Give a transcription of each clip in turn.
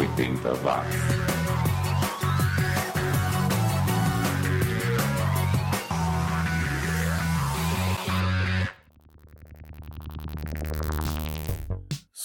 80 watts.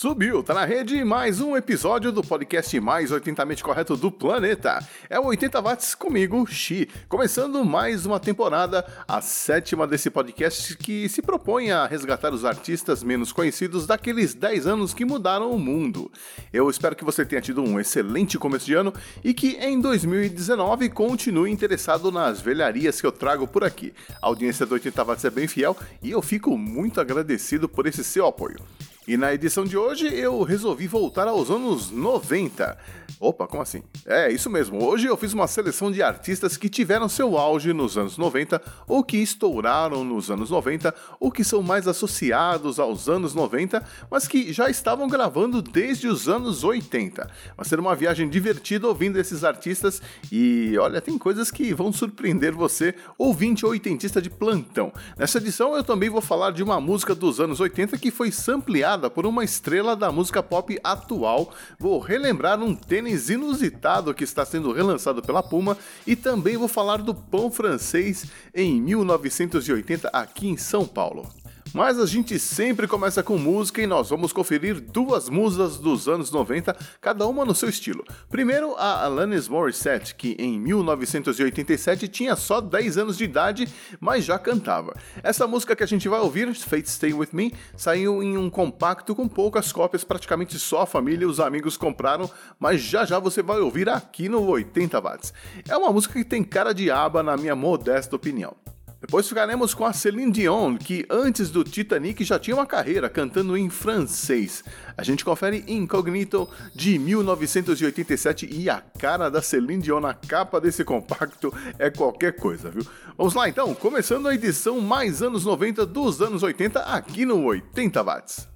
Subiu, tá na rede mais um episódio do podcast mais 80mente correto do planeta. É o 80 watts comigo, Xi. Começando mais uma temporada, a sétima desse podcast que se propõe a resgatar os artistas menos conhecidos daqueles 10 anos que mudaram o mundo. Eu espero que você tenha tido um excelente começo de ano e que em 2019 continue interessado nas velharias que eu trago por aqui. A audiência do 80 watts é bem fiel e eu fico muito agradecido por esse seu apoio. E na edição de hoje eu resolvi voltar aos anos 90. Opa, como assim? É, isso mesmo. Hoje eu fiz uma seleção de artistas que tiveram seu auge nos anos 90 ou que estouraram nos anos 90 ou que são mais associados aos anos 90, mas que já estavam gravando desde os anos 80. Vai ser uma viagem divertida ouvindo esses artistas e olha, tem coisas que vão surpreender você, ouvinte oitentista de plantão. Nessa edição eu também vou falar de uma música dos anos 80 que foi sampleada por uma estrela da música pop atual. Vou relembrar um tênis tênis inusitado que está sendo relançado pela Puma e também vou falar do pão francês em 1980 aqui em São Paulo. Mas a gente sempre começa com música e nós vamos conferir duas musas dos anos 90, cada uma no seu estilo. Primeiro, a Alanis Morissette, que em 1987 tinha só 10 anos de idade, mas já cantava. Essa música que a gente vai ouvir, Fate Stay With Me, saiu em um compacto com poucas cópias, praticamente só a família e os amigos compraram, mas já já você vai ouvir aqui no 80 watts. É uma música que tem cara de aba na minha modesta opinião. Depois ficaremos com a Celine Dion, que antes do Titanic já tinha uma carreira cantando em francês. A gente confere Incognito de 1987 e a cara da Celine Dion na capa desse compacto é qualquer coisa, viu? Vamos lá então, começando a edição mais anos 90 dos anos 80 aqui no 80 watts.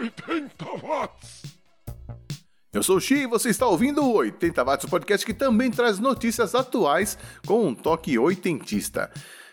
80 watts. Eu sou o Xi e você está ouvindo o 80 Watts, o podcast que também traz notícias atuais com um toque oitentista.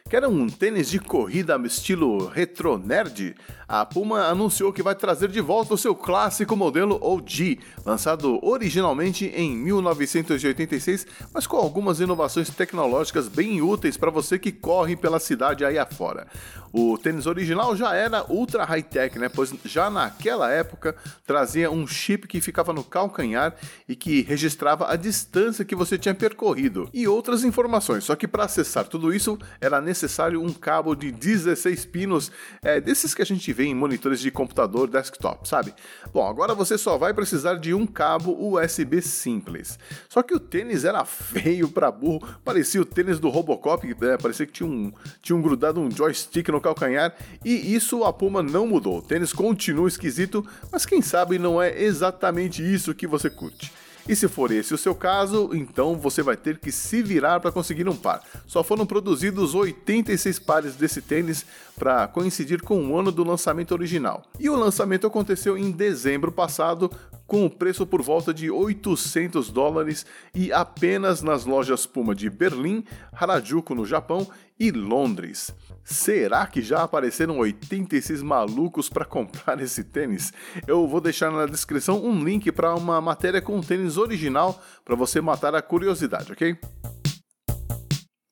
Quer um tênis de corrida estilo retro nerd? A Puma anunciou que vai trazer de volta o seu clássico modelo OG, lançado originalmente em 1986, mas com algumas inovações tecnológicas bem úteis para você que corre pela cidade aí afora. O tênis original já era ultra high-tech, né? Pois já naquela época trazia um chip que ficava no calcanhar e que registrava a distância que você tinha percorrido e outras informações. Só que para acessar tudo isso era necessário um cabo de 16 pinos, é, desses que a gente vê em monitores de computador desktop, sabe? Bom, agora você só vai precisar de um cabo USB simples. Só que o tênis era feio para burro, parecia o tênis do Robocop, é, parecia que tinha um, tinha um grudado um joystick no calcanhar e isso a Puma não mudou. O tênis continua esquisito, mas quem sabe não é exatamente isso que você curte. E se for esse o seu caso, então você vai ter que se virar para conseguir um par. Só foram produzidos 86 pares desse tênis para coincidir com o ano do lançamento original. E o lançamento aconteceu em dezembro passado, com o preço por volta de 800 dólares e apenas nas lojas Puma de Berlim, Harajuku no Japão e Londres. Será que já apareceram 86 malucos para comprar esse tênis? Eu vou deixar na descrição um link para uma matéria com o tênis original para você matar a curiosidade, ok?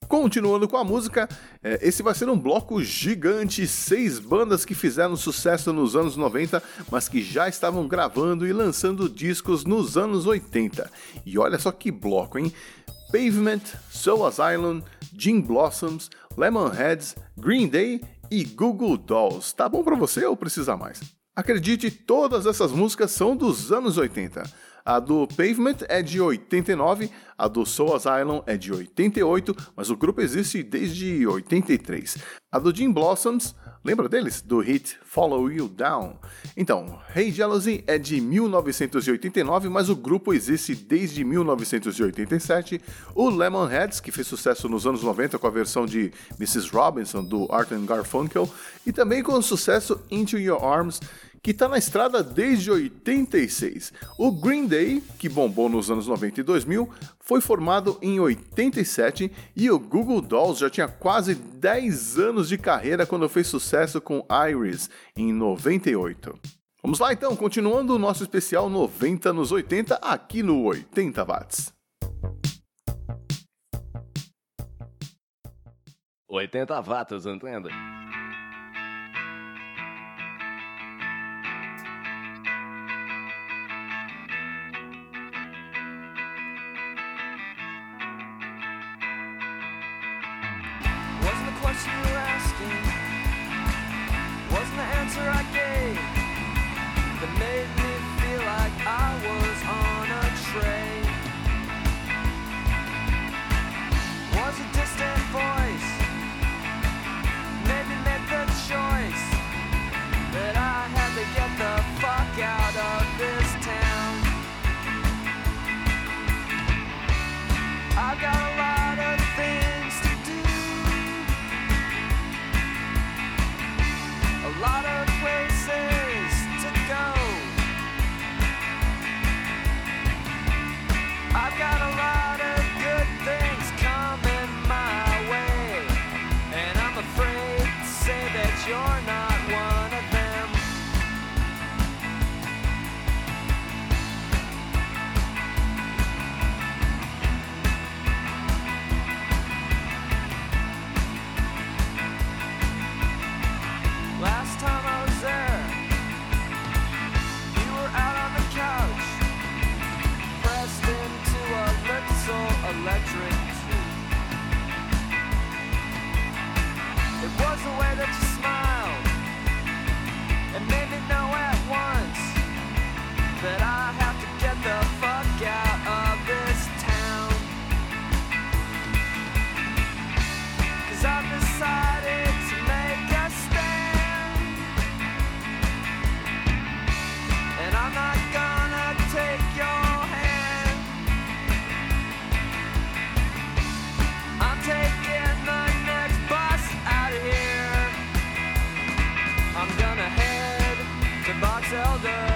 Continuando com a música, é, esse vai ser um bloco gigante, seis bandas que fizeram sucesso nos anos 90, mas que já estavam gravando e lançando discos nos anos 80. E olha só que bloco, hein? Pavement, Soul Asylum, Gin Blossoms, Lemonheads, Green Day e Google Dolls. Tá bom para você ou precisa mais? Acredite, todas essas músicas são dos anos 80. A do Pavement é de 89, a do Soul Asylum é de 88, mas o grupo existe desde 83. A do Jim Blossoms, lembra deles? Do hit Follow You Down? Então, Hey Jealousy é de 1989, mas o grupo existe desde 1987. O Lemonheads, que fez sucesso nos anos 90 com a versão de Mrs. Robinson do Art Garfunkel, e também com o sucesso Into Your Arms, que está na estrada desde 86. O Green Day, que bombou nos anos 90 e 2000, foi formado em 87 e o Google Dolls já tinha quase 10 anos de carreira quando fez sucesso com Iris em 98. Vamos lá então, continuando o nosso especial 90 nos 80 aqui no 80 watts. 80 watts, entenda? answer I tell.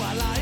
I like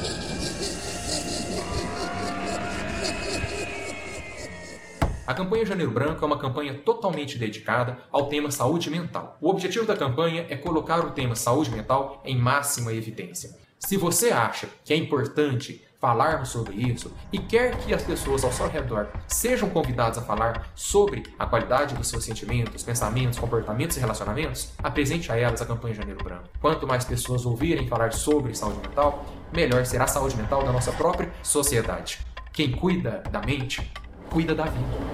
A campanha Janeiro Branco é uma campanha totalmente dedicada ao tema saúde mental. O objetivo da campanha é colocar o tema saúde mental em máxima evidência. Se você acha que é importante falarmos sobre isso e quer que as pessoas ao seu redor sejam convidadas a falar sobre a qualidade dos seus sentimentos, pensamentos, comportamentos e relacionamentos, apresente a elas a campanha Janeiro Branco. Quanto mais pessoas ouvirem falar sobre saúde mental, melhor será a saúde mental da nossa própria sociedade. Quem cuida da mente cuida da vida.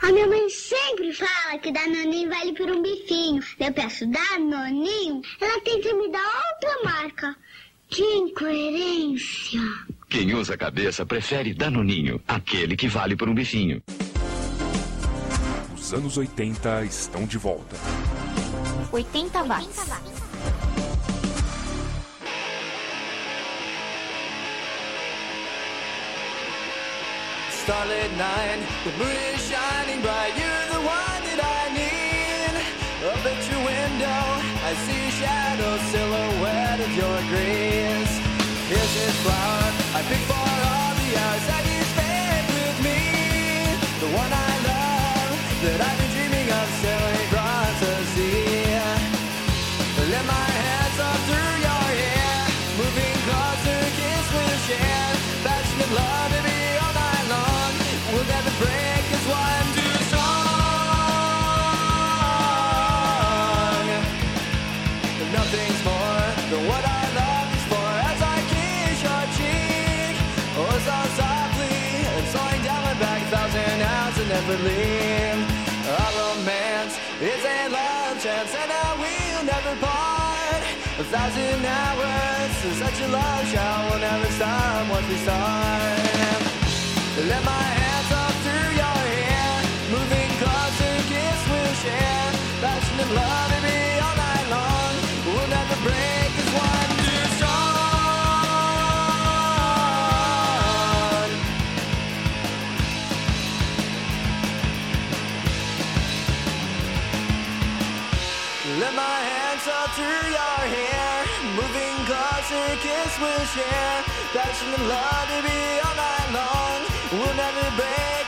A minha mãe sempre fala que Danoninho vale por um bifinho. Eu peço Danoninho, ela tenta me dar outra marca. Que incoerência. Quem usa a cabeça prefere Danoninho, aquele que vale por um bifinho. Os anos 80 estão de volta. 80 watts. Starlit night, the moon is shining bright. You're the one that I need. Up at your window, I see a shadow silhouette of your grace. Here's this flower I picked for all the hours and. Our romance is a love chance and I will never part. A thousand hours is such a love shot will never stop once we start. Let my hands up through your hair, moving closer, kiss we'll share. Passionate love, we'll share. Passionate love, to be all night long. We'll never break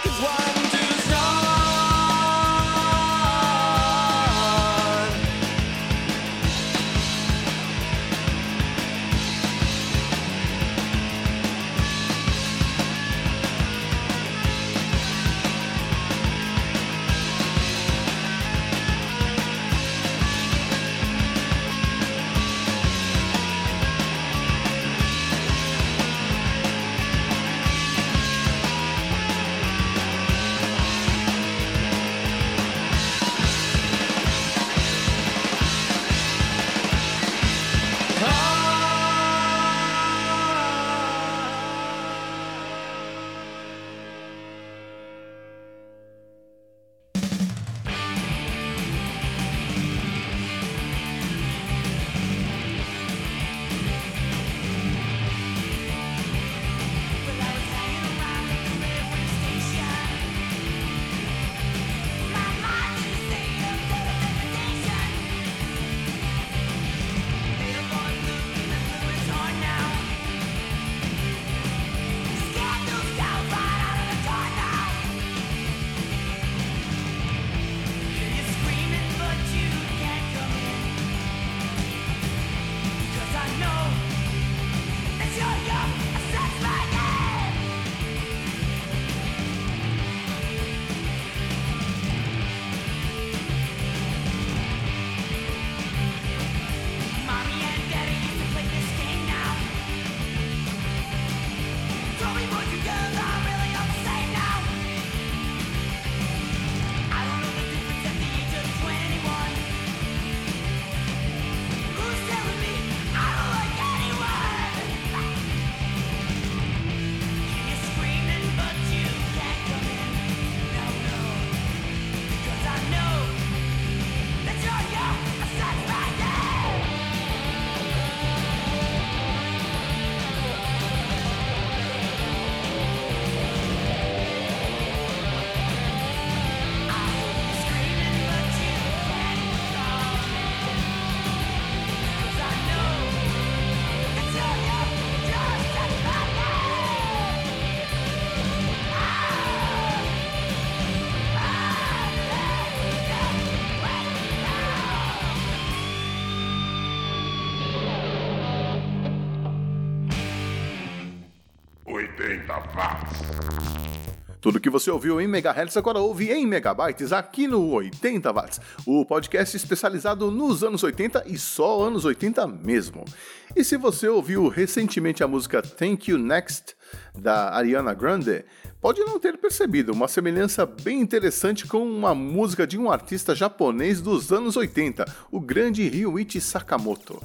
Tudo que você ouviu em megahertz agora ouve em megabytes aqui no 80 watts, o podcast especializado nos anos 80 e só anos 80 mesmo. E se você ouviu recentemente a música Thank You Next da Ariana Grande, pode não ter percebido uma semelhança bem interessante com uma música de um artista japonês dos anos 80, o grande Ryuichi Sakamoto.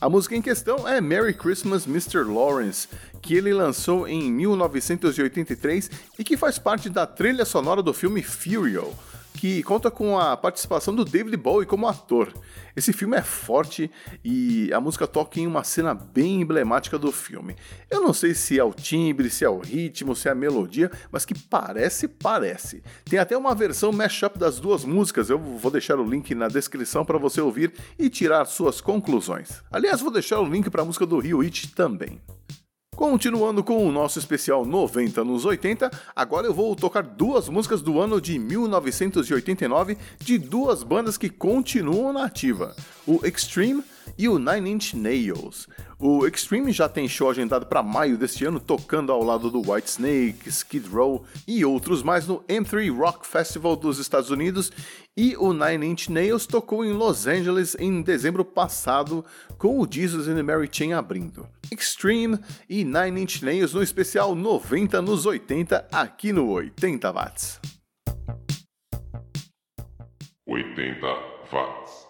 A música em questão é Merry Christmas Mr. Lawrence, que ele lançou em 1983 e que faz parte da trilha sonora do filme Furio que conta com a participação do David Bowie como ator. Esse filme é forte e a música toca em uma cena bem emblemática do filme. Eu não sei se é o timbre, se é o ritmo, se é a melodia, mas que parece, parece. Tem até uma versão mashup das duas músicas, eu vou deixar o link na descrição para você ouvir e tirar suas conclusões. Aliás, vou deixar o link para a música do Ryuichi também. Continuando com o nosso especial 90 nos 80, agora eu vou tocar duas músicas do ano de 1989 de duas bandas que continuam na ativa: o Extreme e o Nine Inch Nails. O Extreme já tem show agendado para maio deste ano, tocando ao lado do Whitesnake, Skid Row e outros mais no M3 Rock Festival dos Estados Unidos. E o Nine Inch Nails tocou em Los Angeles em dezembro passado, com o Jesus and the Mary Chain abrindo. Extreme e Nine Inch Nails no especial 90 nos 80 aqui no 80 Watts. 80 watts.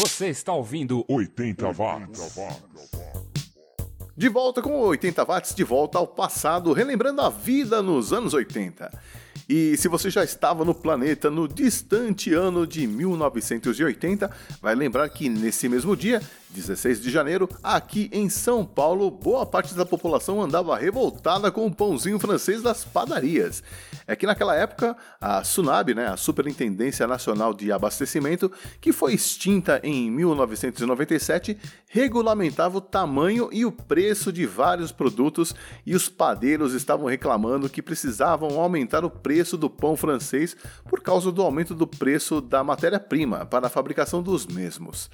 Você está ouvindo 80 watts. De volta com 80 watts, de volta ao passado, relembrando a vida nos anos 80. E se você já estava no planeta no distante ano de 1980, vai lembrar que nesse mesmo dia, 16 de janeiro, aqui em São Paulo, boa parte da população andava revoltada com o pãozinho francês das padarias. É que naquela época, a SUNAB, né, a Superintendência Nacional de Abastecimento, que foi extinta em 1997, regulamentava o tamanho e o preço de vários produtos e os padeiros estavam reclamando que precisavam aumentar o preço do pão francês por causa do aumento do preço da matéria-prima para a fabricação dos mesmos.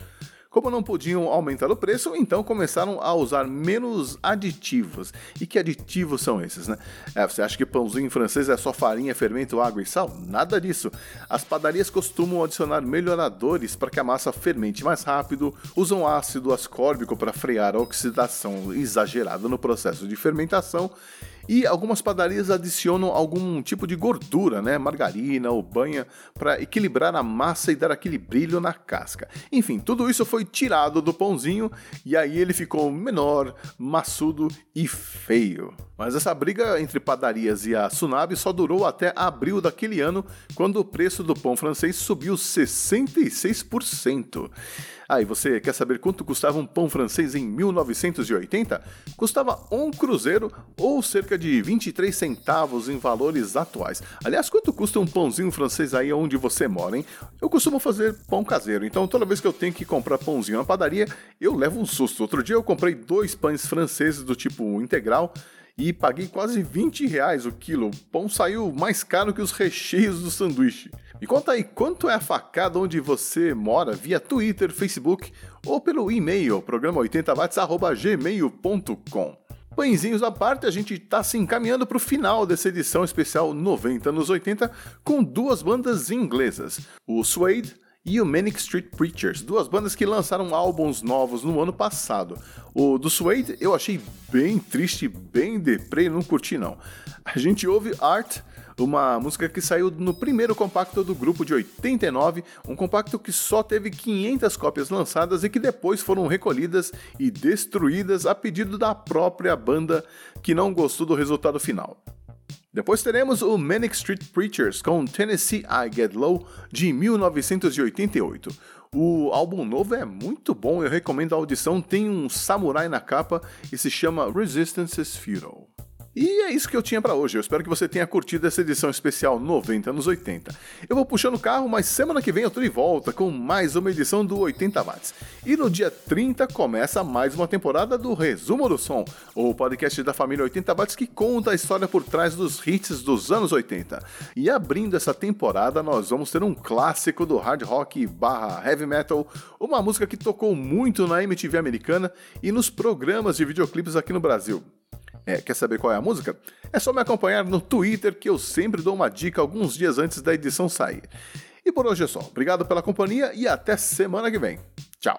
Como não podiam aumentar o preço, então começaram a usar menos aditivos. E que aditivos são esses, né? É, você acha que pãozinho francês é só farinha, fermento, água e sal? Nada disso. As padarias costumam adicionar melhoradores para que a massa fermente mais rápido, usam ácido ascórbico para frear a oxidação exagerada no processo de fermentação e algumas padarias adicionam algum tipo de gordura, né, margarina ou banha, para equilibrar a massa e dar aquele brilho na casca. Enfim, tudo isso foi tirado do pãozinho e aí ele ficou menor, maçudo e feio. Mas essa briga entre padarias e a Sunab só durou até abril daquele ano, quando o preço do pão francês subiu 66%. Ah, você quer saber quanto custava um pão francês em 1980? Custava um cruzeiro ou cerca de 23 centavos em valores atuais. Aliás, quanto custa um pãozinho francês aí onde você mora, hein? Eu costumo fazer pão caseiro, então toda vez que eu tenho que comprar pãozinho na padaria, eu levo um susto. Outro dia eu comprei dois pães franceses do tipo integral e paguei quase 20 reais o quilo. O pão saiu mais caro que os recheios do sanduíche. Me conta aí quanto é a facada onde você mora via Twitter, Facebook ou pelo e-mail programa80watts@gmail.com. Pãezinhos à parte, a gente está se encaminhando para o final dessa edição especial 90 nos 80 com duas bandas inglesas, o Suede e o Manic Street Preachers, duas bandas que lançaram álbuns novos no ano passado. O do Suede eu achei bem triste, bem deprê, não curti não. A gente ouve Art uma música que saiu no primeiro compacto do grupo de 89, um compacto que só teve 500 cópias lançadas e que depois foram recolhidas e destruídas a pedido da própria banda que não gostou do resultado final. Depois teremos o Manic Street Preachers com Tennessee I Get Low de 1988. O álbum novo é muito bom, eu recomendo a audição. Tem um samurai na capa e se chama Resistance is Futile. E é isso que eu tinha para hoje. Eu espero que você tenha curtido essa edição especial 90 anos 80. Eu vou puxando o carro, mas semana que vem eu tô de volta com mais uma edição do 80 watts. E no dia 30 começa mais uma temporada do Resumo do Som, o podcast da família 80 watts que conta a história por trás dos hits dos anos 80. E abrindo essa temporada, nós vamos ter um clássico do hard rock barra heavy metal, uma música que tocou muito na MTV americana e nos programas de videoclipes aqui no Brasil. É, quer saber qual é a música? É só me acompanhar no Twitter que eu sempre dou uma dica alguns dias antes da edição sair. E por hoje é só. Obrigado pela companhia e até semana que vem. Tchau.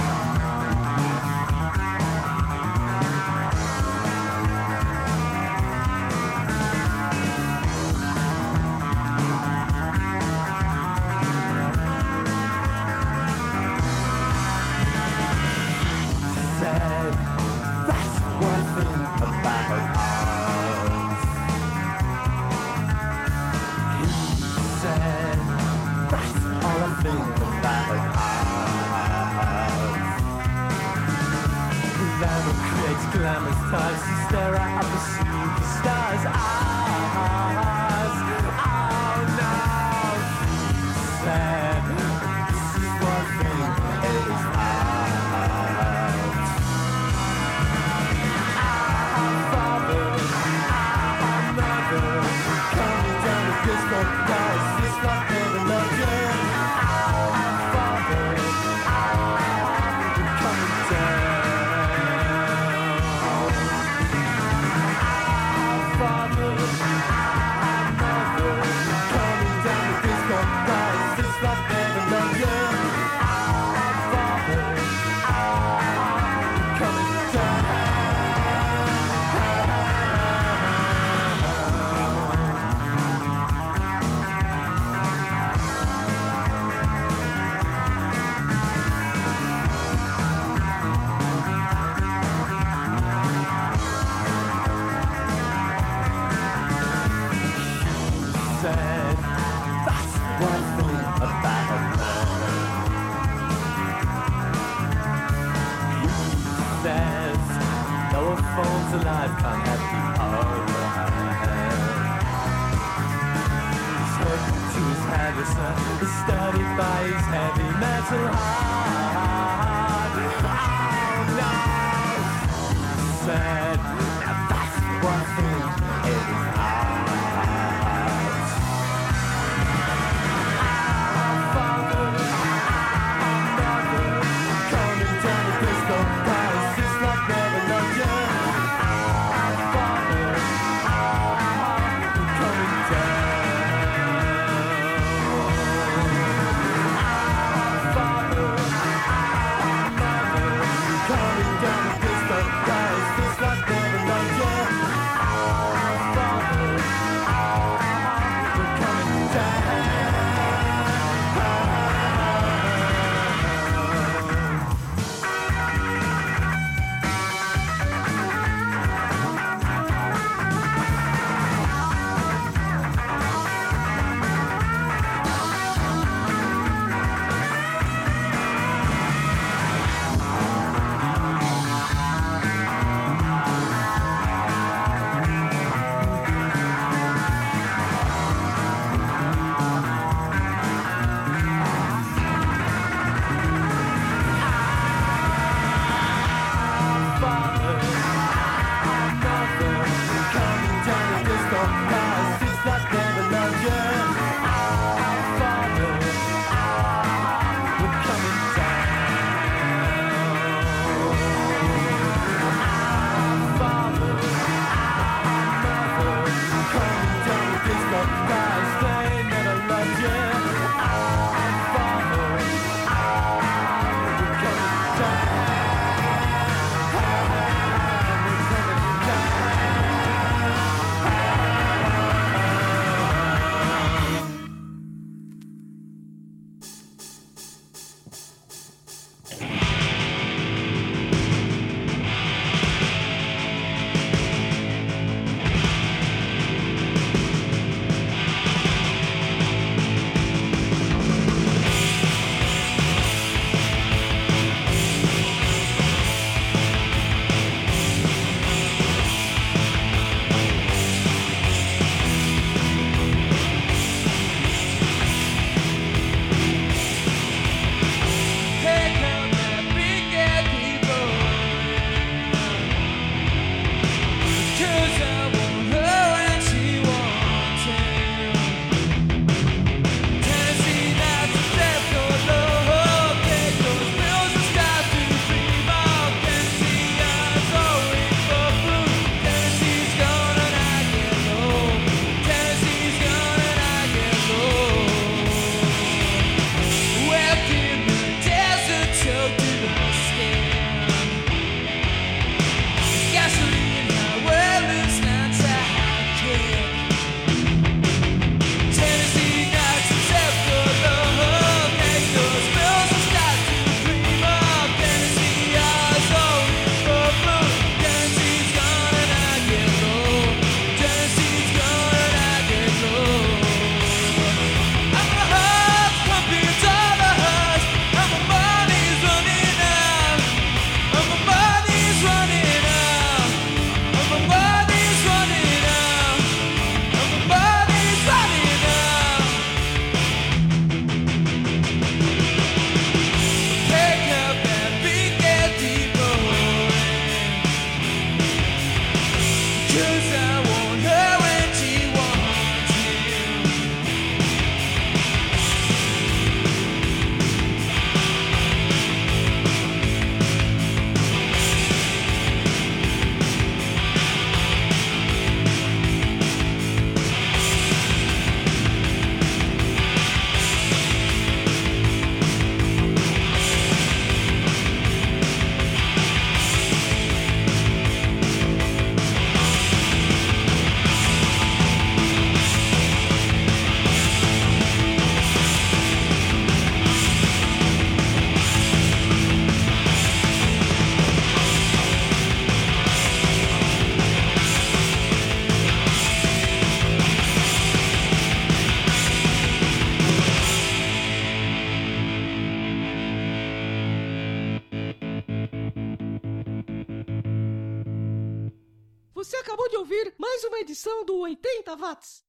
Is studied by his heavy metal heart.